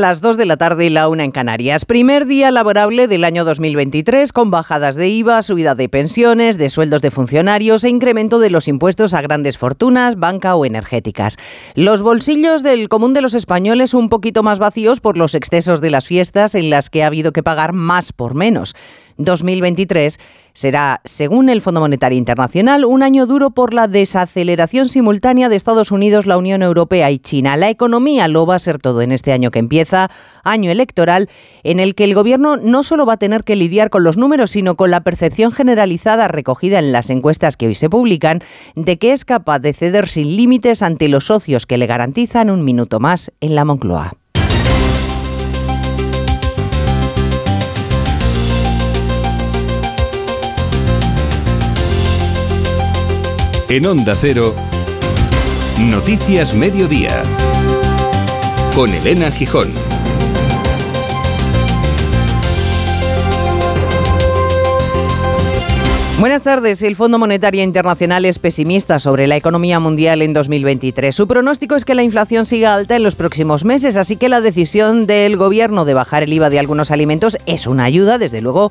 Las 2 de la tarde y la 1 en Canarias. Primer día laborable del año 2023 con bajadas de IVA, subida de pensiones, de sueldos de funcionarios e incremento de los impuestos a grandes fortunas, banca o energéticas. Los bolsillos del común de los españoles un poquito más vacíos por los excesos de las fiestas en las que ha habido que pagar más por menos. 2023 será, según el Fondo Monetario Internacional, un año duro por la desaceleración simultánea de Estados Unidos, la Unión Europea y China. La economía lo va a ser todo en este año que empieza, año electoral, en el que el Gobierno no solo va a tener que lidiar con los números, sino con la percepción generalizada recogida en las encuestas que hoy se publican de que es capaz de ceder sin límites ante los socios que le garantizan un minuto más en la Moncloa. En Onda Cero, Noticias Mediodía, con Elena Gijón. Buenas tardes. El Fondo Monetario Internacional es pesimista sobre la economía mundial en 2023. Su pronóstico es que la inflación siga alta en los próximos meses, así que la decisión del gobierno de bajar el IVA de algunos alimentos es una ayuda, desde luego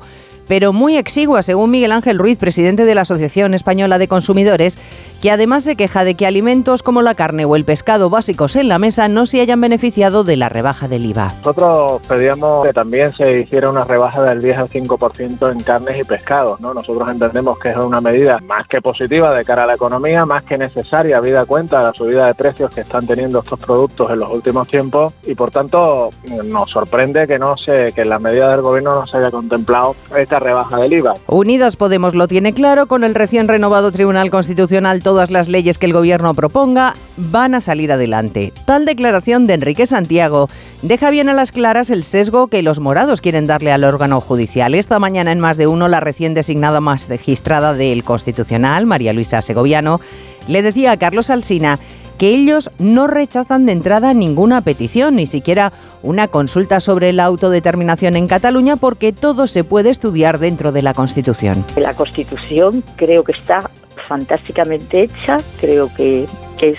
pero muy exigua, según Miguel Ángel Ruiz, presidente de la Asociación Española de Consumidores, que además se queja de que alimentos como la carne o el pescado básicos en la mesa no se hayan beneficiado de la rebaja del IVA. Nosotros pedíamos que también se hiciera una rebaja del 10 al 5% en carnes y pescados. ¿no? Nosotros entendemos que es una medida más que positiva de cara a la economía, más que necesaria, vida cuenta de la subida de precios que están teniendo estos productos en los últimos tiempos y por tanto nos sorprende que no se, que en la medida del gobierno no se haya contemplado esta rebaja del IVA. Unidas Podemos lo tiene claro, con el recién renovado Tribunal Constitucional todas las leyes que el gobierno proponga van a salir adelante. Tal declaración de Enrique Santiago deja bien a las claras el sesgo que los morados quieren darle al órgano judicial. Esta mañana en más de uno la recién designada más registrada del Constitucional, María Luisa Segoviano, le decía a Carlos Alsina que ellos no rechazan de entrada ninguna petición, ni siquiera una consulta sobre la autodeterminación en Cataluña, porque todo se puede estudiar dentro de la Constitución. La Constitución creo que está fantásticamente hecha, creo que, que es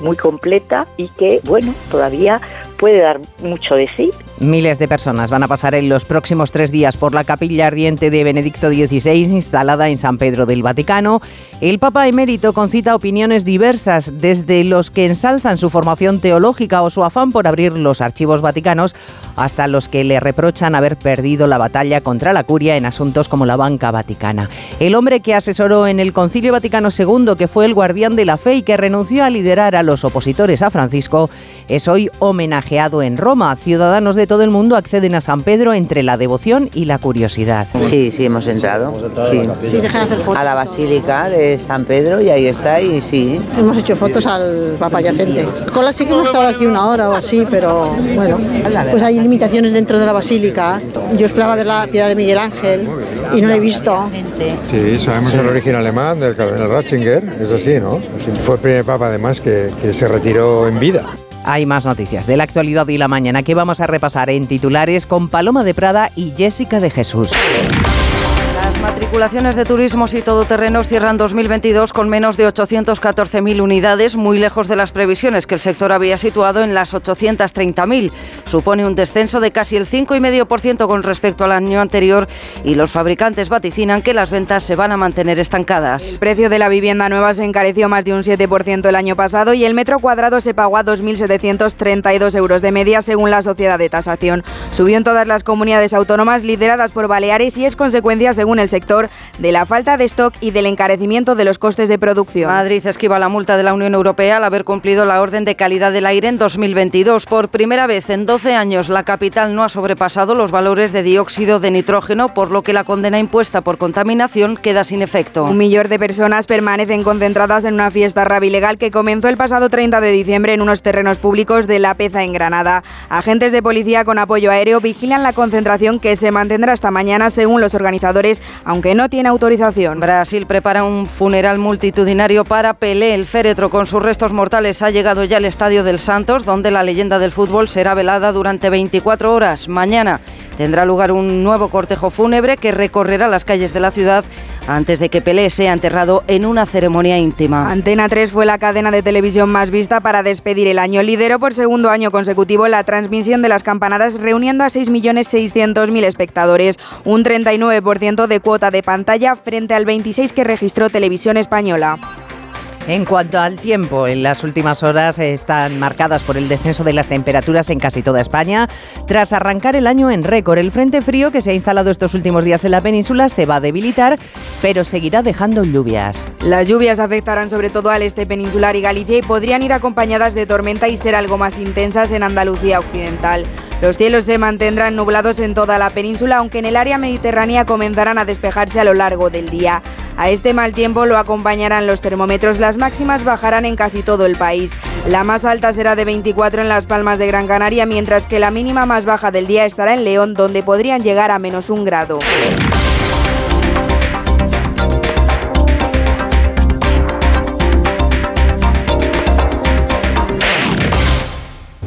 muy completa y que, bueno, todavía puede dar mucho de sí. Miles de personas van a pasar en los próximos tres días por la capilla ardiente de Benedicto XVI instalada en San Pedro del Vaticano. El Papa emérito concita opiniones diversas, desde los que ensalzan su formación teológica o su afán por abrir los archivos vaticanos, hasta los que le reprochan haber perdido la batalla contra la curia en asuntos como la banca vaticana. El hombre que asesoró en el Concilio Vaticano II, que fue el guardián de la fe y que renunció a liderar a los opositores a Francisco, es hoy homenajeado en Roma. Ciudadanos de todo el mundo acceden a San Pedro entre la devoción y la curiosidad. Sí, sí, hemos entrado. Sí. A la Basílica de San Pedro y ahí está y sí. Hemos hecho fotos al Papa Yacente. Cola sí que hemos estado aquí una hora o así, pero bueno, pues hay limitaciones dentro de la Basílica. Yo esperaba ver la piedad de Miguel Ángel y no la he visto. Sí, sabemos el origen alemán del cardenal Ratzinger, es así, ¿no? Fue el primer papa además que, que se retiró en vida. Hay más noticias de la actualidad y la mañana que vamos a repasar en titulares con Paloma de Prada y Jessica de Jesús. Matriculaciones de turismos y todoterrenos cierran 2022 con menos de 814.000 unidades, muy lejos de las previsiones que el sector había situado en las 830.000. Supone un descenso de casi el 5,5% con respecto al año anterior y los fabricantes vaticinan que las ventas se van a mantener estancadas. El precio de la vivienda nueva se encareció más de un 7% el año pasado y el metro cuadrado se pagó a 2.732 euros de media según la sociedad de tasación. Subió en todas las comunidades autónomas lideradas por Baleares y es consecuencia, según el sector, de la falta de stock y del encarecimiento de los costes de producción. Madrid esquiva la multa de la Unión Europea al haber cumplido la orden de calidad del aire en 2022. Por primera vez en 12 años, la capital no ha sobrepasado los valores de dióxido de nitrógeno, por lo que la condena impuesta por contaminación queda sin efecto. Un millón de personas permanecen concentradas en una fiesta rab ilegal que comenzó el pasado 30 de diciembre en unos terrenos públicos de La Peza en Granada. Agentes de policía con apoyo aéreo vigilan la concentración que se mantendrá hasta mañana según los organizadores, aunque no tiene autorización. Brasil prepara un funeral multitudinario para Pelé. El féretro con sus restos mortales ha llegado ya al Estadio del Santos, donde la leyenda del fútbol será velada durante 24 horas. Mañana tendrá lugar un nuevo cortejo fúnebre que recorrerá las calles de la ciudad antes de que Pelé sea enterrado en una ceremonia íntima. Antena 3 fue la cadena de televisión más vista para despedir el año. Lideró por segundo año consecutivo la transmisión de las campanadas reuniendo a 6.600.000 espectadores, un 39% de cuota de pantalla frente al 26% que registró Televisión Española. En cuanto al tiempo, en las últimas horas están marcadas por el descenso de las temperaturas en casi toda España. Tras arrancar el año en récord, el frente frío que se ha instalado estos últimos días en la península se va a debilitar, pero seguirá dejando lluvias. Las lluvias afectarán sobre todo al este peninsular y Galicia y podrían ir acompañadas de tormenta y ser algo más intensas en Andalucía occidental. Los cielos se mantendrán nublados en toda la península, aunque en el área mediterránea comenzarán a despejarse a lo largo del día. A este mal tiempo lo acompañarán los termómetros. Las máximas bajarán en casi todo el país. La más alta será de 24 en Las Palmas de Gran Canaria, mientras que la mínima más baja del día estará en León, donde podrían llegar a menos un grado.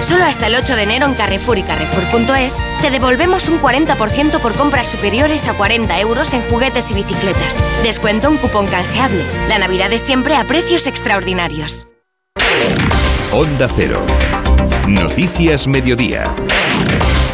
Solo hasta el 8 de enero en Carrefour y Carrefour.es te devolvemos un 40% por compras superiores a 40 euros en juguetes y bicicletas. Descuento un cupón canjeable. La Navidad es siempre a precios extraordinarios. Onda Cero. Noticias Mediodía.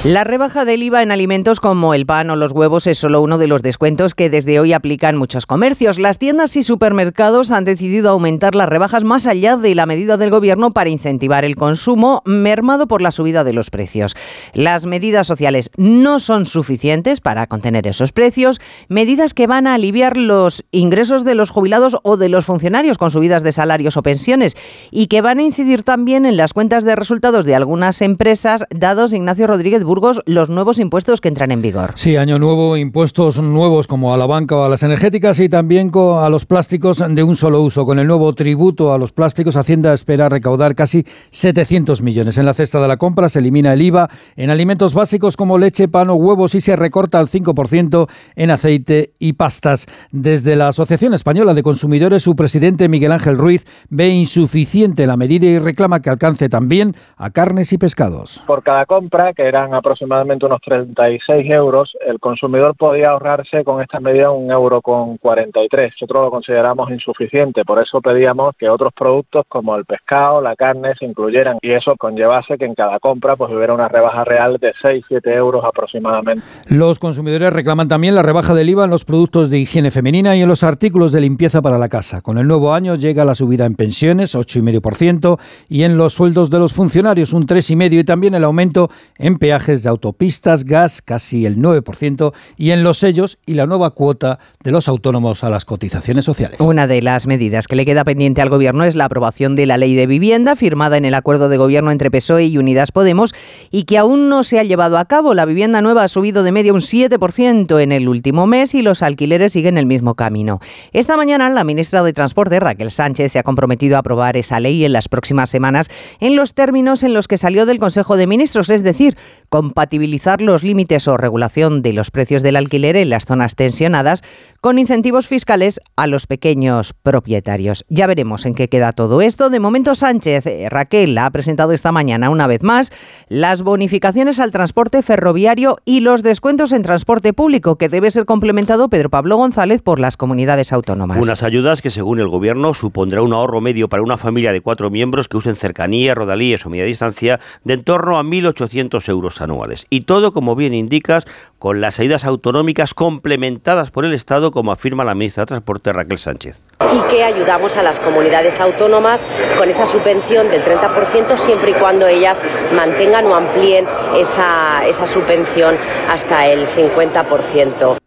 La rebaja del IVA en alimentos como el pan o los huevos es solo uno de los descuentos que desde hoy aplican muchos comercios. Las tiendas y supermercados han decidido aumentar las rebajas más allá de la medida del gobierno para incentivar el consumo, mermado por la subida de los precios. Las medidas sociales no son suficientes para contener esos precios, medidas que van a aliviar los ingresos de los jubilados o de los funcionarios con subidas de salarios o pensiones y que van a incidir también en las cuentas de resultados de algunas empresas, dados Ignacio Rodríguez Burgos los nuevos impuestos que entran en vigor. Sí, año nuevo, impuestos nuevos como a la banca o a las energéticas y también a los plásticos de un solo uso. Con el nuevo tributo a los plásticos, Hacienda espera recaudar casi 700 millones. En la cesta de la compra se elimina el IVA en alimentos básicos como leche, pan o huevos y se recorta al 5% en aceite y pastas. Desde la Asociación Española de Consumidores, su presidente Miguel Ángel Ruiz ve insuficiente la medida y reclama que alcance también a carnes y pescados. Por cada compra, que eran aproximadamente unos 36 euros, el consumidor podía ahorrarse con esta medida un euro con 43. Nosotros lo consideramos insuficiente, por eso pedíamos que otros productos como el pescado, la carne se incluyeran y eso conllevase que en cada compra pues hubiera una rebaja real de 6-7 euros aproximadamente. Los consumidores reclaman también la rebaja del IVA en los productos de higiene femenina y en los artículos de limpieza para la casa. Con el nuevo año llega la subida en pensiones, 8,5%, y en los sueldos de los funcionarios, un 3,5%, y también el aumento en peajes de autopistas, gas casi el 9% y en los sellos y la nueva cuota de los autónomos a las cotizaciones sociales. Una de las medidas que le queda pendiente al Gobierno es la aprobación de la ley de vivienda firmada en el acuerdo de gobierno entre PSOE y Unidas Podemos y que aún no se ha llevado a cabo. La vivienda nueva ha subido de media un 7% en el último mes y los alquileres siguen el mismo camino. Esta mañana la ministra de Transporte, Raquel Sánchez, se ha comprometido a aprobar esa ley en las próximas semanas en los términos en los que salió del Consejo de Ministros, es decir, compatibilizar los límites o regulación de los precios del alquiler en las zonas tensionadas con incentivos fiscales a los pequeños propietarios. Ya veremos en qué queda todo esto. De momento Sánchez, eh, Raquel ha presentado esta mañana una vez más las bonificaciones al transporte ferroviario y los descuentos en transporte público que debe ser complementado Pedro Pablo González por las comunidades autónomas. Unas ayudas que según el gobierno supondrá un ahorro medio para una familia de cuatro miembros que usen cercanía, rodalíes o media distancia de en torno a 1.800 euros anuales. Y todo, como bien indicas, con las ayudas autonómicas complementadas por el Estado, como afirma la ministra de Transporte Raquel Sánchez. Y que ayudamos a las comunidades autónomas con esa subvención del 30% siempre y cuando ellas mantengan o amplíen esa, esa subvención hasta el 50%.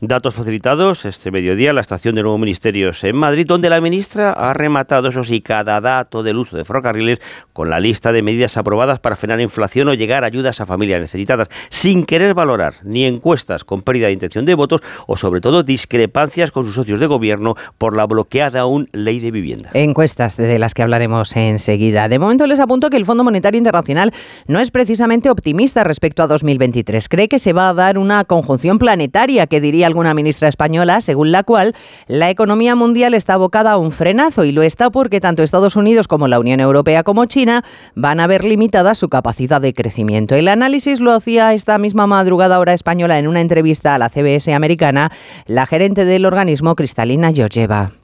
Datos facilitados este mediodía la estación de Nuevos Ministerios en Madrid, donde la ministra ha rematado, eso sí, cada dato del uso de ferrocarriles con la lista de medidas aprobadas para frenar inflación o llegar ayudas a familias necesitadas, sin querer valorar ni encuestas con pérdida de intención de votos o sobre todo discrepancias con sus socios de gobierno por la bloqueada aún ley de vivienda. Encuestas de las que hablaremos enseguida. De momento les apunto que el Fondo Monetario Internacional no es precisamente optimista respecto a 2023. Cree que se va a dar una conjunción planetaria, que diría alguna ministra española, según la cual la economía mundial está abocada a un frenazo y lo está porque tanto Estados Unidos como la Unión Europea como China van a ver limitada su capacidad de crecimiento. El análisis lo hacía esta misma madrugada hora española en una entrevista a la CBS americana la gerente del organismo Cristalina Georgieva.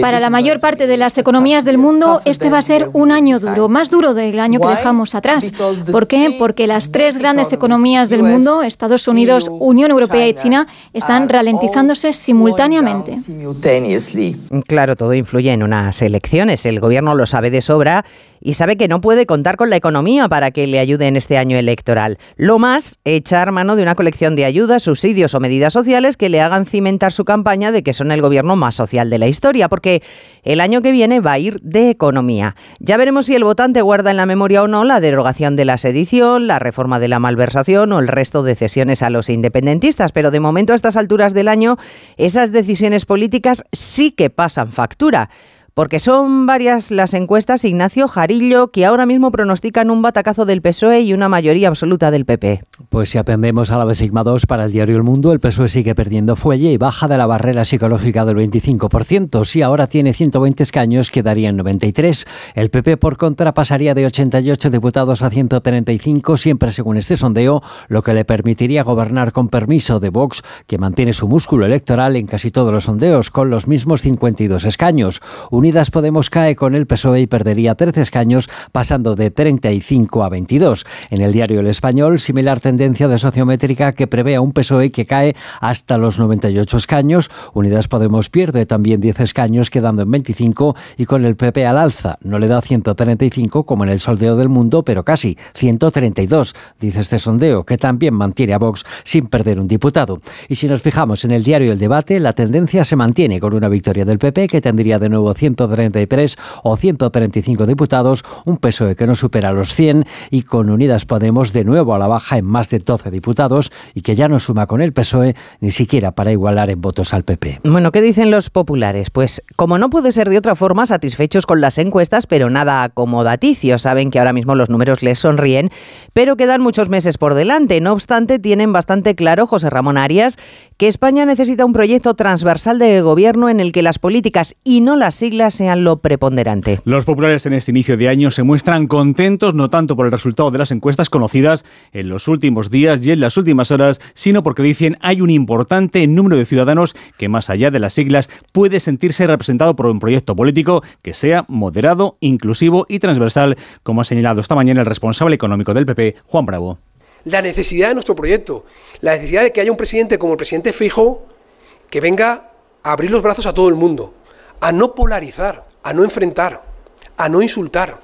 Para la mayor parte de las economías del mundo, este va a ser un año duro, más duro del año que dejamos atrás. ¿Por qué? Porque las tres grandes economías del mundo, Estados Unidos, Unión Europea y China, están ralentizándose simultáneamente. Claro, todo influye en unas elecciones. El gobierno lo sabe de sobra y sabe que no puede contar con la economía para que le ayude en este año electoral. Lo más, echar mano de una colección de ayudas, subsidios o medidas sociales que le hagan cimentar su campaña de que son el gobierno más social de la historia, porque el año que viene va a ir de economía. Ya veremos si el votante guarda en la memoria o no la derogación de la sedición, la reforma de la malversación o el resto de cesiones a los independentistas, pero de momento a estas alturas del año esas decisiones políticas sí que pasan factura. Porque son varias las encuestas, Ignacio Jarillo, que ahora mismo pronostican un batacazo del PSOE y una mayoría absoluta del PP. Pues si apendemos a la de Sigma 2 para el diario El Mundo, el PSOE sigue perdiendo fuelle y baja de la barrera psicológica del 25%. Si ahora tiene 120 escaños, quedarían 93. El PP, por contra, pasaría de 88 diputados a 135, siempre según este sondeo, lo que le permitiría gobernar con permiso de Vox, que mantiene su músculo electoral en casi todos los sondeos, con los mismos 52 escaños. Unidas Podemos cae con el PSOE y perdería 13 escaños, pasando de 35 a 22. En el diario El Español, similar tendencia de sociométrica que prevé un PSOE que cae hasta los 98 escaños. Unidas Podemos pierde también 10 escaños, quedando en 25 y con el PP al alza. No le da 135 como en el sondeo del mundo, pero casi 132, dice este sondeo, que también mantiene a Vox sin perder un diputado. Y si nos fijamos en el diario El Debate, la tendencia se mantiene con una victoria del PP que tendría de nuevo 100 133 o 135 diputados, un PSOE que no supera los 100 y con Unidas Podemos de nuevo a la baja en más de 12 diputados y que ya no suma con el PSOE ni siquiera para igualar en votos al PP. Bueno, ¿qué dicen los populares? Pues como no puede ser de otra forma, satisfechos con las encuestas, pero nada acomodaticios. Saben que ahora mismo los números les sonríen, pero quedan muchos meses por delante. No obstante, tienen bastante claro José Ramón Arias que España necesita un proyecto transversal de gobierno en el que las políticas y no las siglas sean lo preponderante. Los populares en este inicio de año se muestran contentos no tanto por el resultado de las encuestas conocidas en los últimos días y en las últimas horas, sino porque dicen hay un importante número de ciudadanos que más allá de las siglas puede sentirse representado por un proyecto político que sea moderado, inclusivo y transversal, como ha señalado esta mañana el responsable económico del PP, Juan Bravo. La necesidad de nuestro proyecto, la necesidad de que haya un presidente como el presidente Fijo que venga a abrir los brazos a todo el mundo, a no polarizar, a no enfrentar, a no insultar,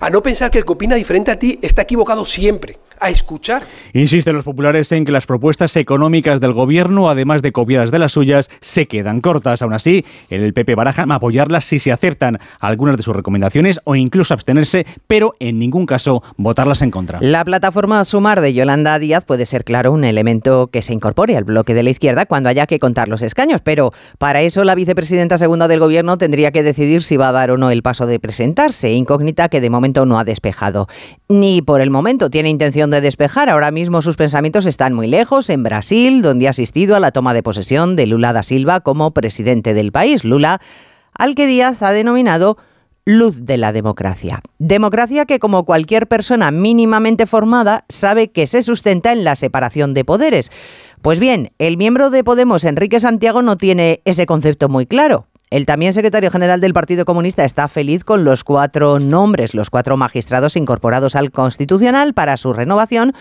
a no pensar que el que opina diferente a ti está equivocado siempre a escuchar. Insisten los populares en que las propuestas económicas del gobierno, además de copiadas de las suyas, se quedan cortas. Aún así, el PP baraja apoyarlas si se aceptan algunas de sus recomendaciones o incluso abstenerse, pero en ningún caso votarlas en contra. La plataforma Sumar de Yolanda Díaz puede ser, claro, un elemento que se incorpore al bloque de la izquierda cuando haya que contar los escaños, pero para eso la vicepresidenta segunda del gobierno tendría que decidir si va a dar o no el paso de presentarse, incógnita que de momento no ha despejado. Ni por el momento tiene intención de despejar. Ahora mismo sus pensamientos están muy lejos, en Brasil, donde ha asistido a la toma de posesión de Lula da Silva como presidente del país. Lula, al que Díaz ha denominado luz de la democracia. Democracia que, como cualquier persona mínimamente formada, sabe que se sustenta en la separación de poderes. Pues bien, el miembro de Podemos, Enrique Santiago, no tiene ese concepto muy claro. El también secretario general del Partido Comunista está feliz con los cuatro nombres, los cuatro magistrados incorporados al Constitucional para su renovación,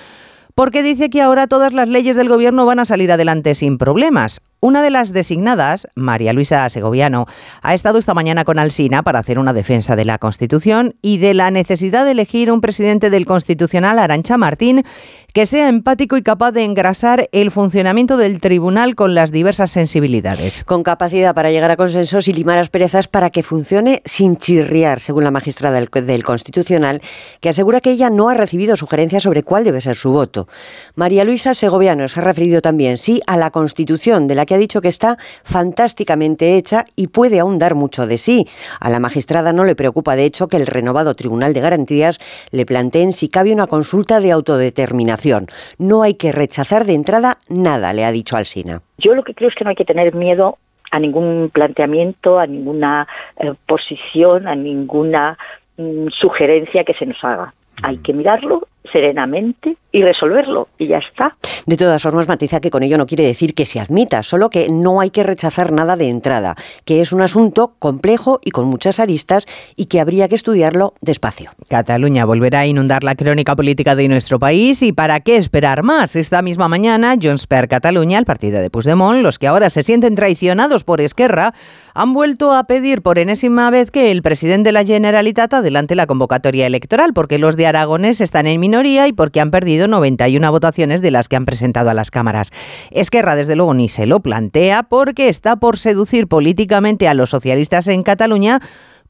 porque dice que ahora todas las leyes del gobierno van a salir adelante sin problemas. Una de las designadas, María Luisa Segoviano, ha estado esta mañana con Alsina para hacer una defensa de la Constitución y de la necesidad de elegir un presidente del Constitucional, Arancha Martín, que sea empático y capaz de engrasar el funcionamiento del tribunal con las diversas sensibilidades. Con capacidad para llegar a consensos y limar asperezas para que funcione sin chirriar, según la magistrada del, del Constitucional, que asegura que ella no ha recibido sugerencias sobre cuál debe ser su voto. María Luisa Segoviano se ha referido también, sí, a la Constitución, de la que ha dicho que está fantásticamente hecha y puede aún dar mucho de sí. A la magistrada no le preocupa, de hecho, que el renovado Tribunal de Garantías le planteen si cabe una consulta de autodeterminación no hay que rechazar de entrada nada, le ha dicho Alsina. Yo lo que creo es que no hay que tener miedo a ningún planteamiento, a ninguna eh, posición, a ninguna mm, sugerencia que se nos haga. Hay que mirarlo serenamente y resolverlo y ya está. De todas formas, matiza que con ello no quiere decir que se admita, solo que no hay que rechazar nada de entrada, que es un asunto complejo y con muchas aristas y que habría que estudiarlo despacio. Cataluña volverá a inundar la crónica política de nuestro país y ¿para qué esperar más? Esta misma mañana, Junts per Catalunya, el partido de Puigdemont, los que ahora se sienten traicionados por Esquerra, han vuelto a pedir por enésima vez que el presidente de la Generalitat adelante la convocatoria electoral, porque los de Aragones están en minoría y porque han perdido 91 votaciones de las que han presentado a las cámaras. Esquerra, desde luego, ni se lo plantea porque está por seducir políticamente a los socialistas en Cataluña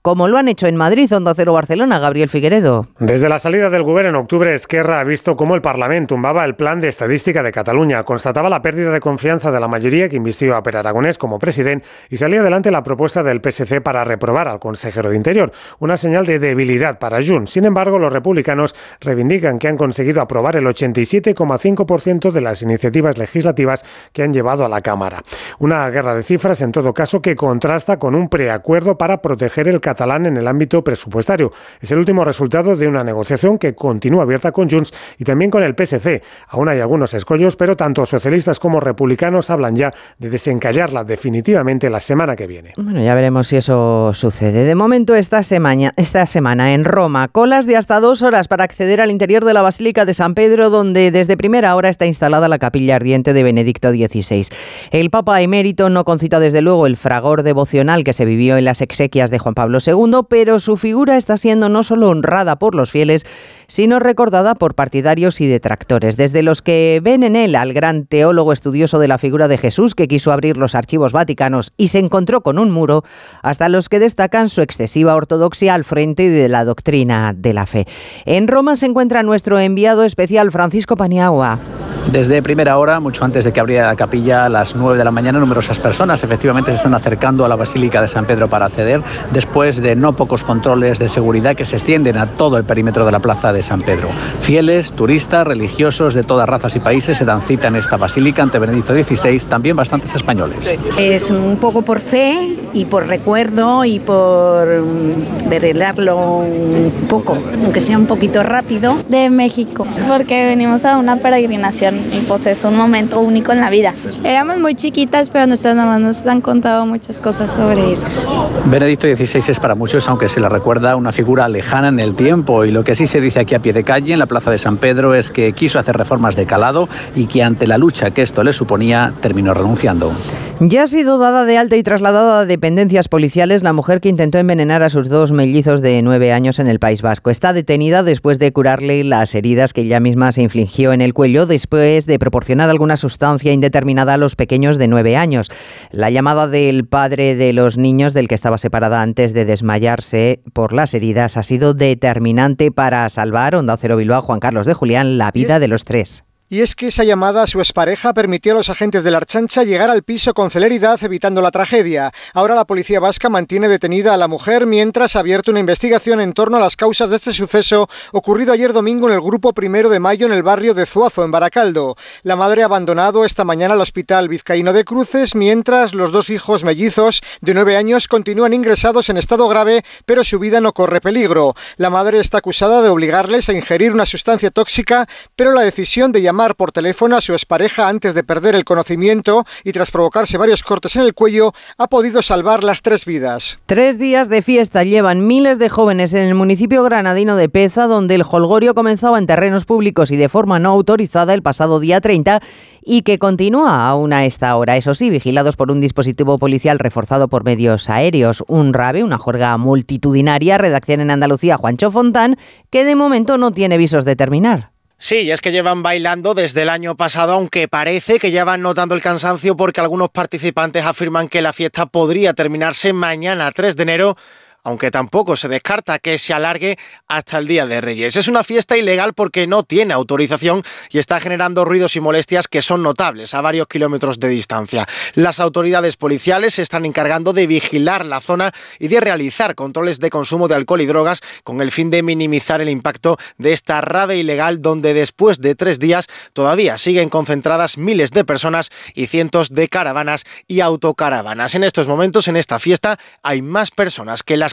como lo han hecho en Madrid, Onda Cero Barcelona, Gabriel Figueredo. Desde la salida del gobierno en octubre, Esquerra ha visto cómo el Parlamento tumbaba el plan de estadística de Cataluña, constataba la pérdida de confianza de la mayoría que invistió a Per Aragonés como presidente y salía adelante la propuesta del PSC para reprobar al consejero de Interior, una señal de debilidad para Junts. Sin embargo, los republicanos reivindican que han conseguido aprobar el 87,5% de las iniciativas legislativas que han llevado a la Cámara. Una guerra de cifras, en todo caso, que contrasta con un preacuerdo para proteger el catalán en el ámbito presupuestario. Es el último resultado de una negociación que continúa abierta con Junts y también con el PSC. Aún hay algunos escollos, pero tanto socialistas como republicanos hablan ya de desencallarla definitivamente la semana que viene. Bueno, ya veremos si eso sucede. De momento, esta semana, esta semana en Roma, colas de hasta dos horas para acceder al interior de la Basílica de San Pedro, donde desde primera hora está instalada la capilla ardiente de Benedicto XVI. El Papa emérito no concita desde luego el fragor devocional que se vivió en las exequias de Juan Pablo segundo, pero su figura está siendo no solo honrada por los fieles, sino recordada por partidarios y detractores, desde los que ven en él al gran teólogo estudioso de la figura de Jesús que quiso abrir los archivos vaticanos y se encontró con un muro, hasta los que destacan su excesiva ortodoxia al frente de la doctrina de la fe. En Roma se encuentra nuestro enviado especial Francisco Paniagua. Desde primera hora, mucho antes de que abriera la capilla a las 9 de la mañana, numerosas personas efectivamente se están acercando a la Basílica de San Pedro para acceder, después de no pocos controles de seguridad que se extienden a todo el perímetro de la Plaza de San Pedro. Fieles, turistas, religiosos de todas razas y países se dan cita en esta basílica ante Benedicto XVI, también bastantes españoles. Es un poco por fe y por recuerdo y por mm, velarlo un poco, aunque sea un poquito rápido. De México, porque venimos a una peregrinación y pues es un momento único en la vida. Éramos muy chiquitas, pero nuestras mamás nos han contado muchas cosas sobre él. Benedicto XVI es para muchos, aunque se le recuerda, una figura lejana en el tiempo y lo que sí se dice aquí a pie de calle en la Plaza de San Pedro es que quiso hacer reformas de calado y que ante la lucha que esto le suponía terminó renunciando. Ya ha sido dada de alta y trasladada a dependencias policiales la mujer que intentó envenenar a sus dos mellizos de nueve años en el País Vasco. Está detenida después de curarle las heridas que ella misma se infligió en el cuello después de proporcionar alguna sustancia indeterminada a los pequeños de nueve años. La llamada del padre de los niños del que estaba separada antes de desmayarse por las heridas ha sido determinante para salvar, Onda Cero Bilbao, Juan Carlos de Julián, la vida de los tres. Y es que esa llamada a su expareja permitió a los agentes de la Archancha llegar al piso con celeridad evitando la tragedia. Ahora la policía vasca mantiene detenida a la mujer mientras ha abierto una investigación en torno a las causas de este suceso ocurrido ayer domingo en el grupo primero de mayo en el barrio de Zuazo, en Baracaldo. La madre ha abandonado esta mañana el hospital vizcaíno de Cruces mientras los dos hijos mellizos de nueve años continúan ingresados en estado grave pero su vida no corre peligro. La madre está acusada de obligarles a ingerir una sustancia tóxica pero la decisión de llamar por teléfono a su expareja antes de perder el conocimiento y tras provocarse varios cortes en el cuello, ha podido salvar las tres vidas. Tres días de fiesta llevan miles de jóvenes en el municipio granadino de Peza, donde el holgorio comenzaba en terrenos públicos y de forma no autorizada el pasado día 30 y que continúa aún a esta hora, eso sí, vigilados por un dispositivo policial reforzado por medios aéreos. Un rave, una juerga multitudinaria, redacción en Andalucía, Juancho Fontán, que de momento no tiene visos de terminar. Sí, es que llevan bailando desde el año pasado, aunque parece que ya van notando el cansancio porque algunos participantes afirman que la fiesta podría terminarse mañana 3 de enero aunque tampoco se descarta que se alargue hasta el Día de Reyes. Es una fiesta ilegal porque no tiene autorización y está generando ruidos y molestias que son notables a varios kilómetros de distancia. Las autoridades policiales se están encargando de vigilar la zona y de realizar controles de consumo de alcohol y drogas con el fin de minimizar el impacto de esta rave ilegal donde después de tres días todavía siguen concentradas miles de personas y cientos de caravanas y autocaravanas. En estos momentos, en esta fiesta, hay más personas que las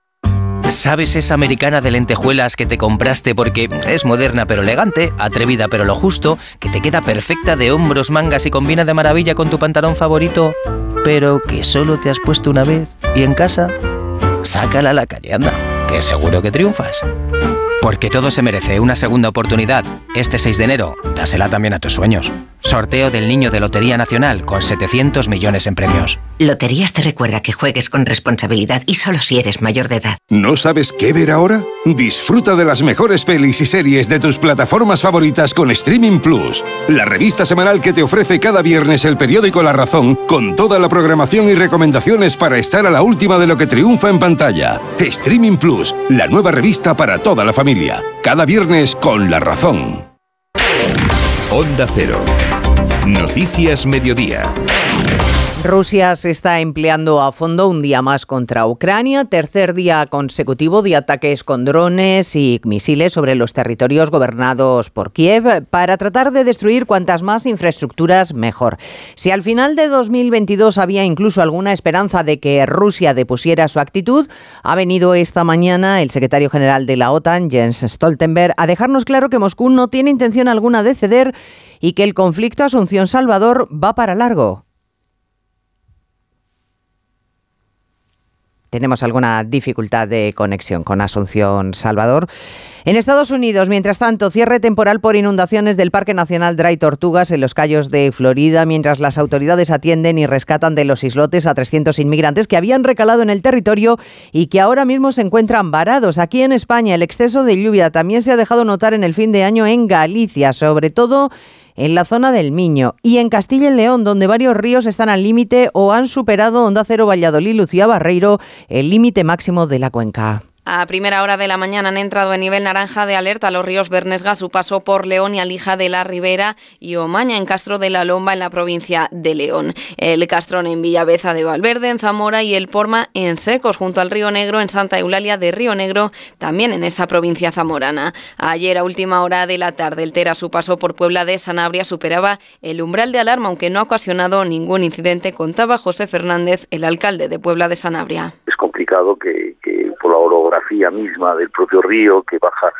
¿Sabes esa americana de lentejuelas que te compraste porque es moderna pero elegante, atrevida pero lo justo, que te queda perfecta de hombros, mangas y combina de maravilla con tu pantalón favorito, pero que solo te has puesto una vez y en casa? Sácala a la calle, anda, que seguro que triunfas. Porque todo se merece una segunda oportunidad. Este 6 de enero, dásela también a tus sueños. Sorteo del Niño de Lotería Nacional con 700 millones en premios. Loterías te recuerda que juegues con responsabilidad y solo si eres mayor de edad. ¿No sabes qué ver ahora? Disfruta de las mejores pelis y series de tus plataformas favoritas con Streaming Plus, la revista semanal que te ofrece cada viernes el periódico La Razón con toda la programación y recomendaciones para estar a la última de lo que triunfa en pantalla. Streaming Plus, la nueva revista para toda la familia. Cada viernes con La Razón. Onda Cero. Noticias Mediodía. Rusia se está empleando a fondo un día más contra Ucrania, tercer día consecutivo de ataques con drones y misiles sobre los territorios gobernados por Kiev para tratar de destruir cuantas más infraestructuras mejor. Si al final de 2022 había incluso alguna esperanza de que Rusia depusiera su actitud, ha venido esta mañana el secretario general de la OTAN, Jens Stoltenberg, a dejarnos claro que Moscú no tiene intención alguna de ceder y que el conflicto Asunción-Salvador va para largo. tenemos alguna dificultad de conexión con Asunción Salvador. En Estados Unidos, mientras tanto, cierre temporal por inundaciones del Parque Nacional Dry Tortugas en los Cayos de Florida, mientras las autoridades atienden y rescatan de los islotes a 300 inmigrantes que habían recalado en el territorio y que ahora mismo se encuentran varados. Aquí en España, el exceso de lluvia también se ha dejado notar en el fin de año en Galicia, sobre todo en la zona del Miño y en Castilla y León, donde varios ríos están al límite o han superado Onda Cero Valladolid, Lucía Barreiro, el límite máximo de la cuenca. A primera hora de la mañana han entrado en nivel naranja de alerta los ríos Bernesga, su paso por León y Alija de la Ribera y Omaña en Castro de la Lomba en la provincia de León. El Castrón en Villaveza de Valverde, en Zamora y el Porma en Secos, junto al Río Negro en Santa Eulalia de Río Negro, también en esa provincia zamorana. Ayer a última hora de la tarde, el Tera, su paso por Puebla de Sanabria superaba el umbral de alarma, aunque no ha ocasionado ningún incidente, contaba José Fernández, el alcalde de Puebla de Sanabria. Es complicado que, misma del propio río que baja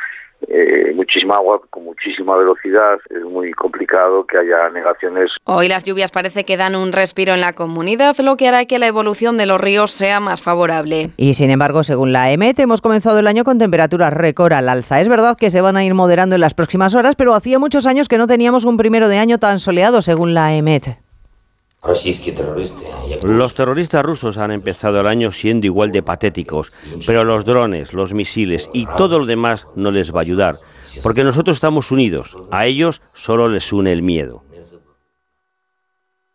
eh, muchísima agua con muchísima velocidad. Es muy complicado que haya negaciones. Hoy las lluvias parece que dan un respiro en la comunidad, lo que hará que la evolución de los ríos sea más favorable. Y sin embargo, según la EMET, hemos comenzado el año con temperaturas récord al alza. Es verdad que se van a ir moderando en las próximas horas, pero hacía muchos años que no teníamos un primero de año tan soleado, según la EMET. Los terroristas rusos han empezado el año siendo igual de patéticos, pero los drones, los misiles y todo lo demás no les va a ayudar, porque nosotros estamos unidos, a ellos solo les une el miedo.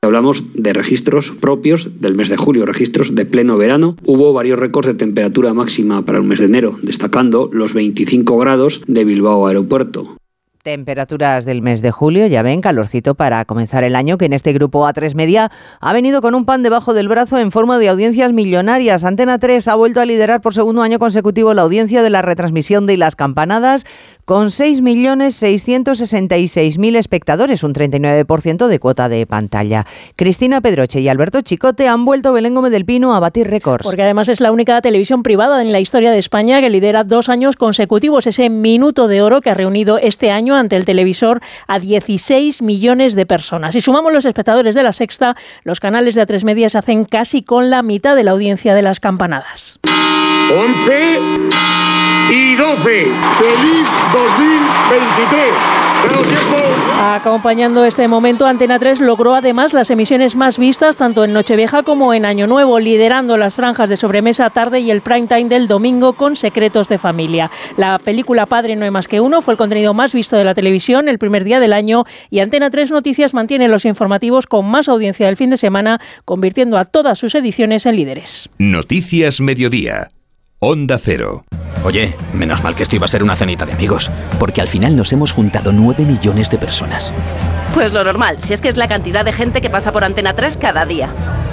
Hablamos de registros propios del mes de julio, registros de pleno verano. Hubo varios récords de temperatura máxima para el mes de enero, destacando los 25 grados de Bilbao Aeropuerto. Temperaturas del mes de julio, ya ven, calorcito para comenzar el año, que en este grupo A3 Media ha venido con un pan debajo del brazo en forma de audiencias millonarias. Antena 3 ha vuelto a liderar por segundo año consecutivo la audiencia de la retransmisión de las campanadas con 6.666.000 espectadores, un 39% de cuota de pantalla. Cristina Pedroche y Alberto Chicote han vuelto Belén Gómez del Pino a batir récords. Porque además es la única televisión privada en la historia de España que lidera dos años consecutivos ese minuto de oro que ha reunido este año ante el televisor a 16 millones de personas. Si sumamos los espectadores de la sexta, los canales de A3 Media se hacen casi con la mitad de la audiencia de las campanadas. 11 y 12. ¡Feliz 2023! Acompañando este momento, Antena 3 logró además las emisiones más vistas tanto en Nochevieja como en Año Nuevo, liderando las franjas de sobremesa tarde y el prime time del domingo con Secretos de Familia. La película Padre no hay más que uno fue el contenido más visto de la televisión el primer día del año y Antena 3 Noticias mantiene los informativos con más audiencia del fin de semana, convirtiendo a todas sus ediciones en líderes. Noticias Mediodía. Onda Cero. Oye, menos mal que esto iba a ser una cenita de amigos, porque al final nos hemos juntado 9 millones de personas. Pues lo normal, si es que es la cantidad de gente que pasa por Antena 3 cada día.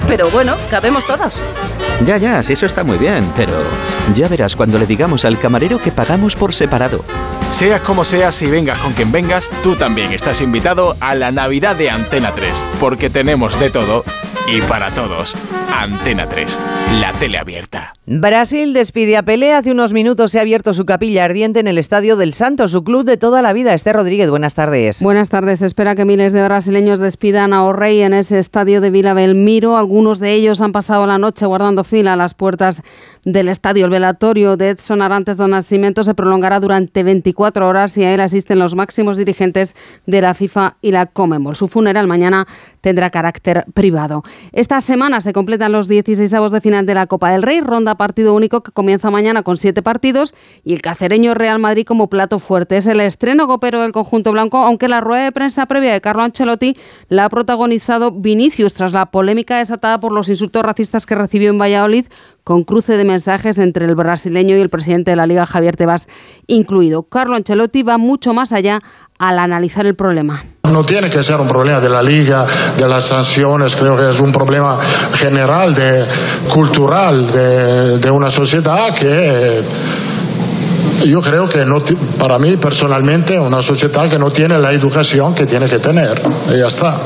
Pero bueno, cabemos todos. Ya, ya, si eso está muy bien, pero ya verás cuando le digamos al camarero que pagamos por separado. Sea como sea, si vengas con quien vengas, tú también estás invitado a la Navidad de Antena 3, porque tenemos de todo y para todos. Antena 3, la tele abierta. Brasil despide a Pelé. Hace unos minutos se ha abierto su capilla ardiente en el Estadio del Santo, su club de toda la vida. Esther Rodríguez, buenas tardes. Buenas tardes. Se espera que miles de brasileños despidan a O'Reilly en ese estadio de Vila Belmiro. Algunos de ellos han pasado la noche guardando fila a las puertas del estadio. El velatorio de Edson Arantes do Nascimento se prolongará durante 24 horas y a él asisten los máximos dirigentes de la FIFA y la Comemol. Su funeral mañana tendrá carácter privado. Esta semana se completan los 16 de final de la Copa del Rey, ronda partido único que comienza mañana con siete partidos y el cacereño Real Madrid como plato fuerte. Es el estreno copero del conjunto blanco, aunque la rueda de prensa previa de Carlo Ancelotti la ha protagonizado Vinicius tras la polémica desatada por los insultos racistas que recibió en Valladolid con cruce de mensajes entre el brasileño y el presidente de la Liga, Javier Tebas, incluido. Carlo Ancelotti va mucho más allá al analizar el problema. No tiene que ser un problema de la liga, de las sanciones, creo que es un problema general, de, cultural, de, de una sociedad que yo creo que no, para mí personalmente una sociedad que no tiene la educación que tiene que tener. Y ya está.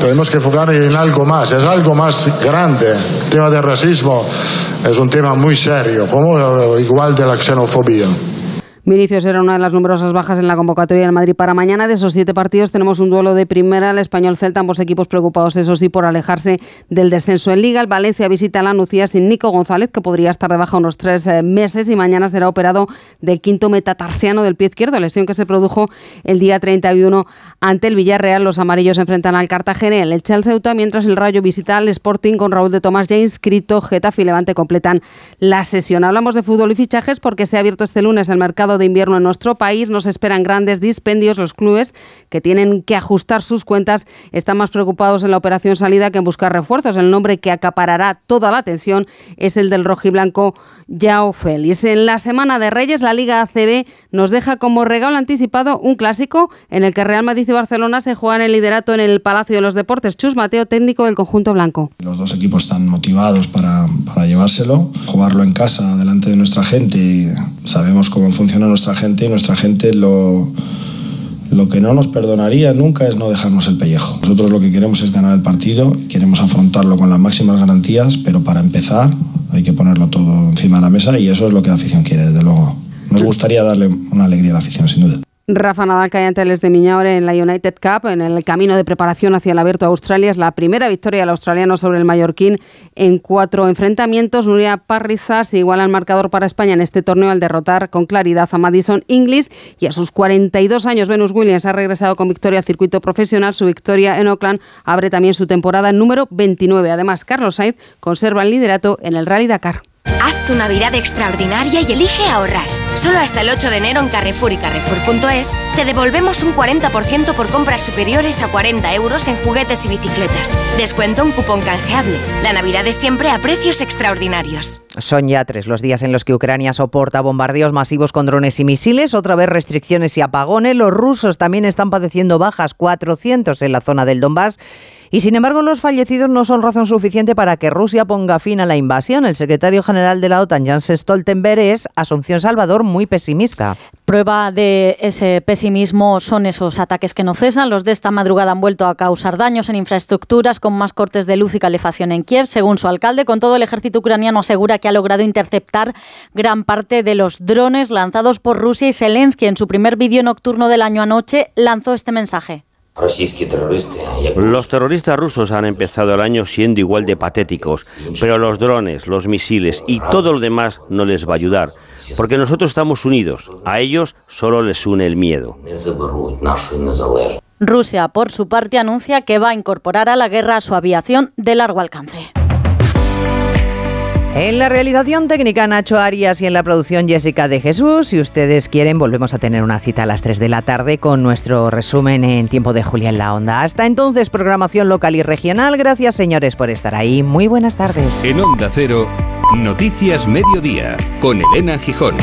Tenemos que enfocar en algo más, es algo más grande. El tema del racismo es un tema muy serio, como igual de la xenofobia. Vinicius era una de las numerosas bajas en la convocatoria del Madrid para mañana. De esos siete partidos tenemos un duelo de primera, el español Celta, ambos equipos preocupados, eso sí, por alejarse del descenso en Liga. El Valencia visita la Nucía sin Nico González, que podría estar de baja unos tres eh, meses y mañana será operado del quinto metatarsiano del pie izquierdo, lesión que se produjo el día 31 ante el Villarreal. Los amarillos enfrentan al Cartagena el Elche al Ceuta, mientras el Rayo visita al Sporting con Raúl de Tomás James, Crito, Getafe y Levante completan la sesión. Hablamos de fútbol y fichajes porque se ha abierto este lunes el mercado de invierno en nuestro país. Nos esperan grandes dispendios. Los clubes que tienen que ajustar sus cuentas están más preocupados en la operación salida que en buscar refuerzos. El nombre que acaparará toda la atención es el del rojiblanco Yao Félix. En la semana de Reyes, la Liga ACB nos deja como regalo anticipado un clásico en el que Real Madrid y Barcelona se juegan el liderato en el Palacio de los Deportes. Chus Mateo, técnico del conjunto blanco. Los dos equipos están motivados para, para llevárselo, jugarlo en casa delante de nuestra gente. Sabemos cómo funciona nuestra gente y nuestra gente lo, lo que no nos perdonaría nunca es no dejarnos el pellejo. Nosotros lo que queremos es ganar el partido, queremos afrontarlo con las máximas garantías, pero para empezar hay que ponerlo todo encima de la mesa y eso es lo que la afición quiere, desde luego. Nos gustaría darle una alegría a la afición, sin duda. Rafa Nadal cae ante el de Miñaure en la United Cup en el camino de preparación hacia el Abierto de Australia. Es la primera victoria del australiano sobre el mallorquín en cuatro enfrentamientos. Nuria Parrizas iguala el marcador para España en este torneo al derrotar con claridad a Madison Inglis y a sus 42 años Venus Williams ha regresado con victoria al circuito profesional. Su victoria en Oakland abre también su temporada número 29. Además, Carlos Sainz conserva el liderato en el Rally Dakar. Haz tu Navidad extraordinaria y elige ahorrar. Solo hasta el 8 de enero en Carrefour y Carrefour.es te devolvemos un 40% por compras superiores a 40 euros en juguetes y bicicletas. Descuento un cupón canjeable. La Navidad es siempre a precios extraordinarios. Son ya tres los días en los que Ucrania soporta bombardeos masivos con drones y misiles, otra vez restricciones y apagones. Los rusos también están padeciendo bajas, 400 en la zona del Donbass. Y sin embargo, los fallecidos no son razón suficiente para que Rusia ponga fin a la invasión. El secretario general de la OTAN, Jens Stoltenberg, es Asunción Salvador muy pesimista. Prueba de ese pesimismo son esos ataques que no cesan. Los de esta madrugada han vuelto a causar daños en infraestructuras con más cortes de luz y calefacción en Kiev. Según su alcalde, con todo el ejército ucraniano asegura que ha logrado interceptar gran parte de los drones lanzados por Rusia y Zelensky en su primer vídeo nocturno del año anoche lanzó este mensaje. Los terroristas rusos han empezado el año siendo igual de patéticos, pero los drones, los misiles y todo lo demás no les va a ayudar, porque nosotros estamos unidos, a ellos solo les une el miedo. Rusia, por su parte, anuncia que va a incorporar a la guerra su aviación de largo alcance. En la realización técnica Nacho Arias y en la producción Jessica de Jesús. Si ustedes quieren, volvemos a tener una cita a las 3 de la tarde con nuestro resumen en tiempo de Julia en la Onda. Hasta entonces, programación local y regional. Gracias, señores, por estar ahí. Muy buenas tardes. En Onda Cero, Noticias Mediodía, con Elena Gijón.